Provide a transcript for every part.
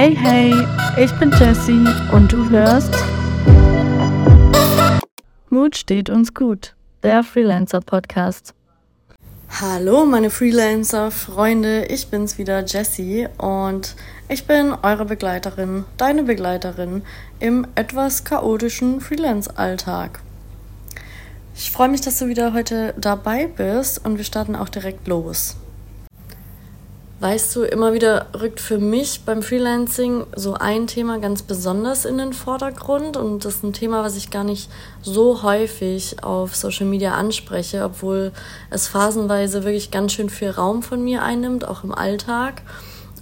Hey, hey, ich bin Jessie und du hörst. Mut steht uns gut, der Freelancer Podcast. Hallo, meine Freelancer-Freunde, ich bin's wieder, Jessie, und ich bin eure Begleiterin, deine Begleiterin im etwas chaotischen Freelance-Alltag. Ich freue mich, dass du wieder heute dabei bist und wir starten auch direkt los. Weißt du, immer wieder rückt für mich beim Freelancing so ein Thema ganz besonders in den Vordergrund. Und das ist ein Thema, was ich gar nicht so häufig auf Social Media anspreche, obwohl es phasenweise wirklich ganz schön viel Raum von mir einnimmt, auch im Alltag.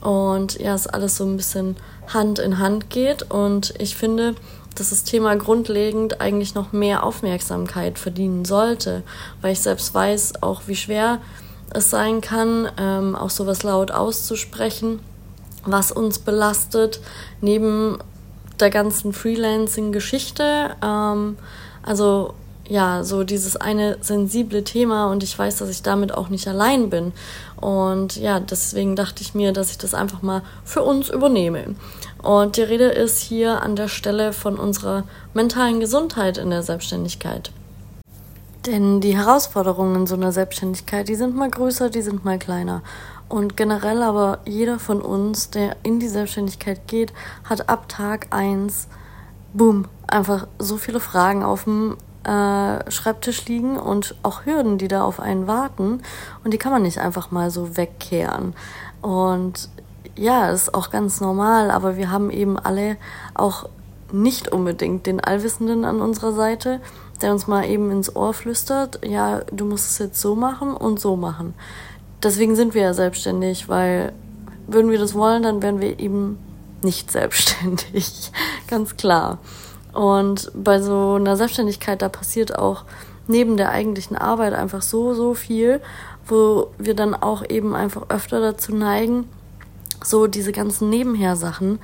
Und ja, es alles so ein bisschen Hand in Hand geht. Und ich finde, dass das Thema grundlegend eigentlich noch mehr Aufmerksamkeit verdienen sollte, weil ich selbst weiß auch, wie schwer es sein kann, ähm, auch sowas laut auszusprechen, was uns belastet, neben der ganzen Freelancing-Geschichte. Ähm, also ja, so dieses eine sensible Thema und ich weiß, dass ich damit auch nicht allein bin. Und ja, deswegen dachte ich mir, dass ich das einfach mal für uns übernehme. Und die Rede ist hier an der Stelle von unserer mentalen Gesundheit in der Selbstständigkeit. Denn die Herausforderungen so einer Selbstständigkeit, die sind mal größer, die sind mal kleiner. Und generell aber jeder von uns, der in die Selbstständigkeit geht, hat ab Tag eins, boom, einfach so viele Fragen auf dem äh, Schreibtisch liegen und auch Hürden, die da auf einen warten. Und die kann man nicht einfach mal so wegkehren. Und ja, ist auch ganz normal, aber wir haben eben alle auch nicht unbedingt den Allwissenden an unserer Seite, der uns mal eben ins Ohr flüstert, ja, du musst es jetzt so machen und so machen. Deswegen sind wir ja selbstständig, weil würden wir das wollen, dann wären wir eben nicht selbstständig, ganz klar. Und bei so einer Selbstständigkeit, da passiert auch neben der eigentlichen Arbeit einfach so, so viel, wo wir dann auch eben einfach öfter dazu neigen, so diese ganzen Nebenher-Sachen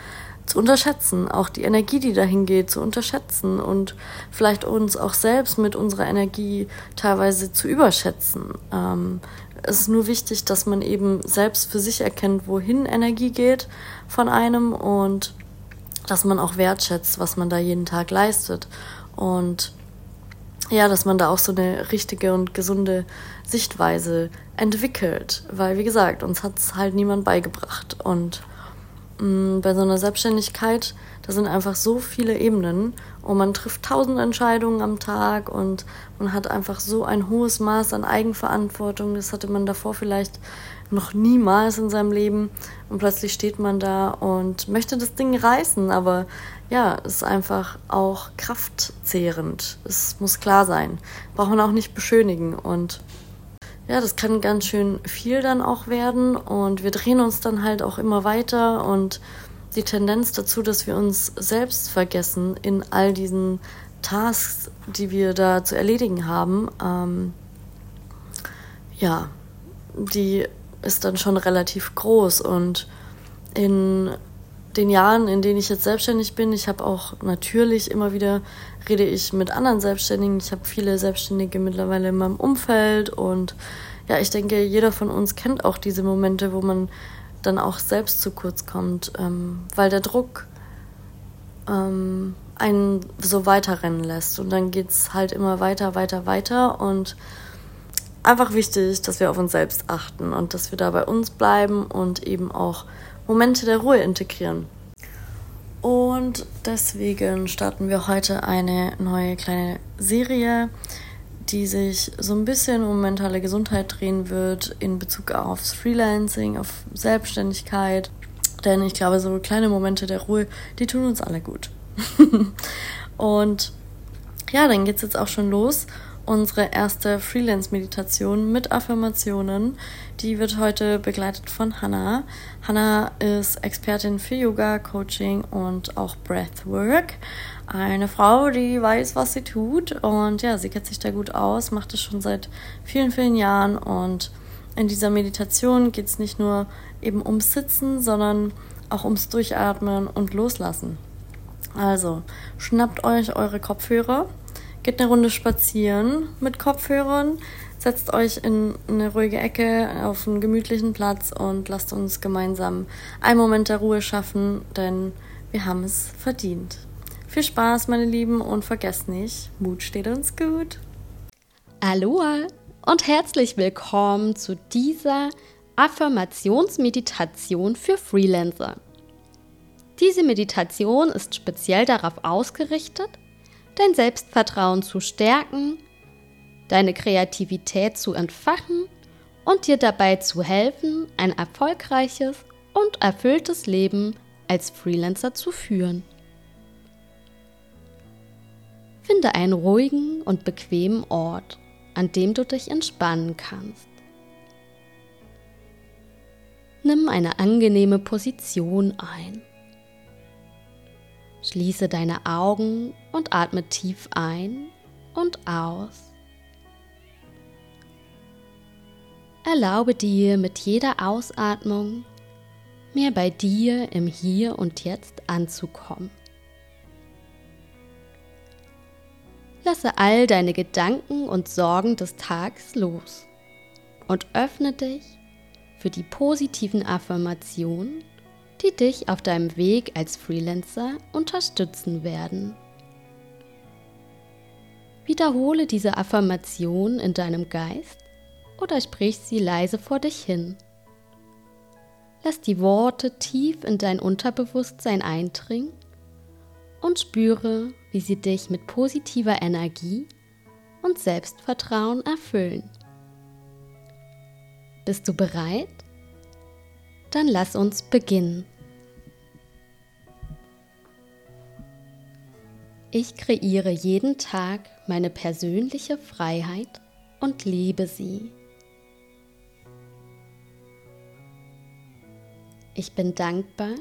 zu unterschätzen, auch die Energie, die dahin geht, zu unterschätzen und vielleicht uns auch selbst mit unserer Energie teilweise zu überschätzen. Ähm, es ist nur wichtig, dass man eben selbst für sich erkennt, wohin Energie geht von einem und dass man auch wertschätzt, was man da jeden Tag leistet. Und ja, dass man da auch so eine richtige und gesunde Sichtweise entwickelt. Weil, wie gesagt, uns hat es halt niemand beigebracht. Und bei so einer Selbstständigkeit, da sind einfach so viele Ebenen und man trifft tausend Entscheidungen am Tag und man hat einfach so ein hohes Maß an Eigenverantwortung. Das hatte man davor vielleicht noch niemals in seinem Leben und plötzlich steht man da und möchte das Ding reißen, aber ja, es ist einfach auch kraftzehrend. Es muss klar sein. Braucht man auch nicht beschönigen und ja, das kann ganz schön viel dann auch werden. Und wir drehen uns dann halt auch immer weiter. Und die Tendenz dazu, dass wir uns selbst vergessen in all diesen Tasks, die wir da zu erledigen haben, ähm, ja, die ist dann schon relativ groß. Und in den Jahren, in denen ich jetzt selbstständig bin, ich habe auch natürlich immer wieder rede ich mit anderen Selbstständigen. Ich habe viele Selbstständige mittlerweile in meinem Umfeld. Und ja, ich denke, jeder von uns kennt auch diese Momente, wo man dann auch selbst zu kurz kommt, ähm, weil der Druck ähm, einen so weiterrennen lässt. Und dann geht es halt immer weiter, weiter, weiter. Und einfach wichtig, dass wir auf uns selbst achten und dass wir da bei uns bleiben und eben auch Momente der Ruhe integrieren. Und deswegen starten wir heute eine neue kleine Serie, die sich so ein bisschen um mentale Gesundheit drehen wird in Bezug aufs Freelancing, auf Selbstständigkeit. Denn ich glaube, so kleine Momente der Ruhe, die tun uns alle gut. und ja, dann geht es jetzt auch schon los unsere erste Freelance-Meditation mit Affirmationen. Die wird heute begleitet von Hannah. Hannah ist Expertin für Yoga, Coaching und auch Breathwork. Eine Frau, die weiß, was sie tut und ja, sie kennt sich da gut aus, macht es schon seit vielen, vielen Jahren und in dieser Meditation geht es nicht nur eben ums Sitzen, sondern auch ums Durchatmen und Loslassen. Also, schnappt euch eure Kopfhörer, geht eine Runde spazieren mit Kopfhörern, setzt euch in eine ruhige Ecke auf einen gemütlichen Platz und lasst uns gemeinsam einen Moment der Ruhe schaffen, denn wir haben es verdient. Viel Spaß, meine Lieben, und vergesst nicht, Mut steht uns gut. Aloha und herzlich willkommen zu dieser Affirmationsmeditation für Freelancer. Diese Meditation ist speziell darauf ausgerichtet, dein Selbstvertrauen zu stärken, deine Kreativität zu entfachen und dir dabei zu helfen, ein erfolgreiches und erfülltes Leben als Freelancer zu führen. Finde einen ruhigen und bequemen Ort, an dem du dich entspannen kannst. Nimm eine angenehme Position ein. Schließe deine Augen und atme tief ein und aus. Erlaube dir mit jeder Ausatmung mehr bei dir im Hier und Jetzt anzukommen. Lasse all deine Gedanken und Sorgen des Tages los und öffne dich für die positiven Affirmationen, die dich auf deinem Weg als Freelancer unterstützen werden. Wiederhole diese Affirmation in deinem Geist oder sprich sie leise vor dich hin. Lass die Worte tief in dein Unterbewusstsein eindringen und spüre, wie sie dich mit positiver Energie und Selbstvertrauen erfüllen. Bist du bereit? Dann lass uns beginnen. Ich kreiere jeden Tag meine persönliche Freiheit und liebe sie. Ich bin dankbar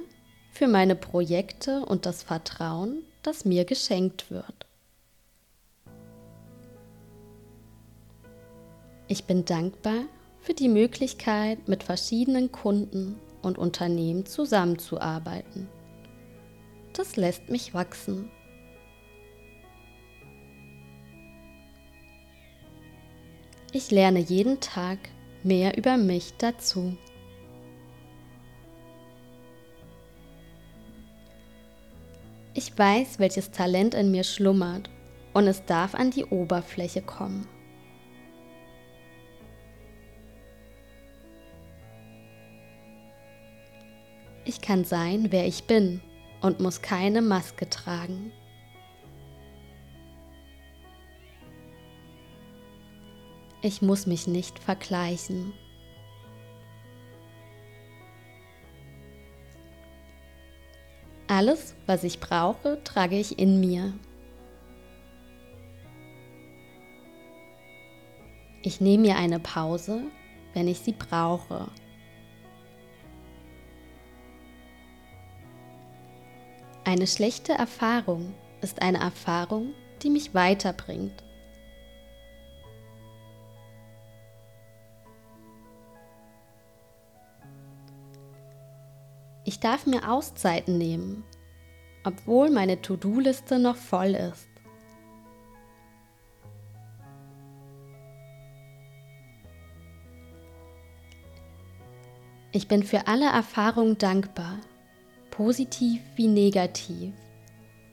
für meine Projekte und das Vertrauen, das mir geschenkt wird. Ich bin dankbar für die Möglichkeit, mit verschiedenen Kunden und Unternehmen zusammenzuarbeiten. Das lässt mich wachsen. Ich lerne jeden Tag mehr über mich dazu. Ich weiß, welches Talent in mir schlummert und es darf an die Oberfläche kommen. Ich kann sein, wer ich bin und muss keine Maske tragen. Ich muss mich nicht vergleichen. Alles, was ich brauche, trage ich in mir. Ich nehme mir eine Pause, wenn ich sie brauche. Eine schlechte Erfahrung ist eine Erfahrung, die mich weiterbringt. Ich darf mir Auszeiten nehmen, obwohl meine To-Do-Liste noch voll ist. Ich bin für alle Erfahrungen dankbar, positiv wie negativ,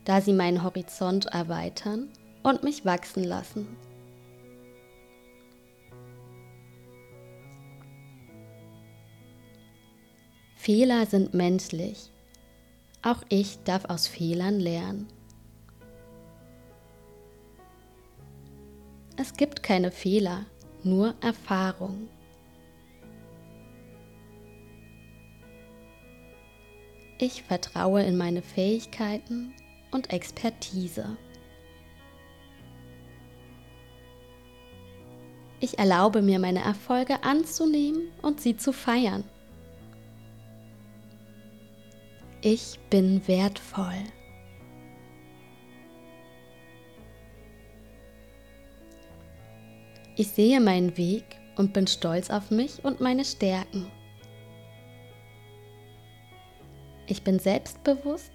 da sie meinen Horizont erweitern und mich wachsen lassen. Fehler sind menschlich. Auch ich darf aus Fehlern lernen. Es gibt keine Fehler, nur Erfahrung. Ich vertraue in meine Fähigkeiten und Expertise. Ich erlaube mir meine Erfolge anzunehmen und sie zu feiern. Ich bin wertvoll. Ich sehe meinen Weg und bin stolz auf mich und meine Stärken. Ich bin selbstbewusst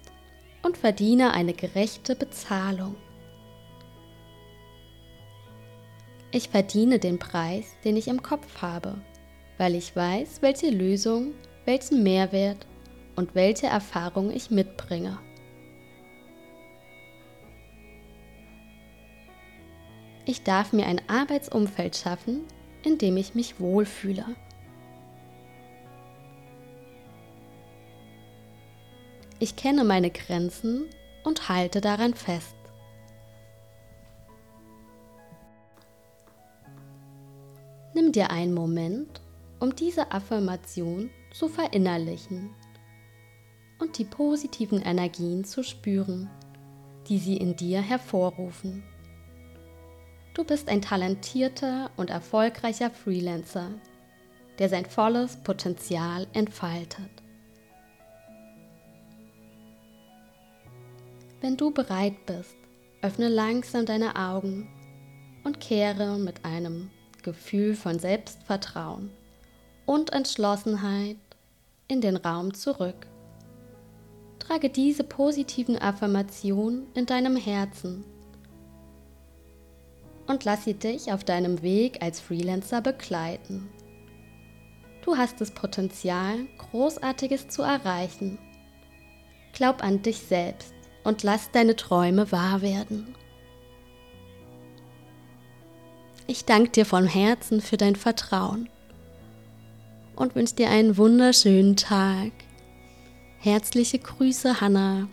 und verdiene eine gerechte Bezahlung. Ich verdiene den Preis, den ich im Kopf habe, weil ich weiß, welche Lösung, welchen Mehrwert und welche Erfahrung ich mitbringe. Ich darf mir ein Arbeitsumfeld schaffen, in dem ich mich wohlfühle. Ich kenne meine Grenzen und halte daran fest. Nimm dir einen Moment, um diese Affirmation zu verinnerlichen und die positiven Energien zu spüren, die sie in dir hervorrufen. Du bist ein talentierter und erfolgreicher Freelancer, der sein volles Potenzial entfaltet. Wenn du bereit bist, öffne langsam deine Augen und kehre mit einem Gefühl von Selbstvertrauen und Entschlossenheit in den Raum zurück. Trage diese positiven Affirmationen in deinem Herzen und lass sie dich auf deinem Weg als Freelancer begleiten. Du hast das Potenzial, Großartiges zu erreichen. Glaub an dich selbst und lass deine Träume wahr werden. Ich danke dir von Herzen für dein Vertrauen und wünsche dir einen wunderschönen Tag. Herzliche Grüße, Hannah.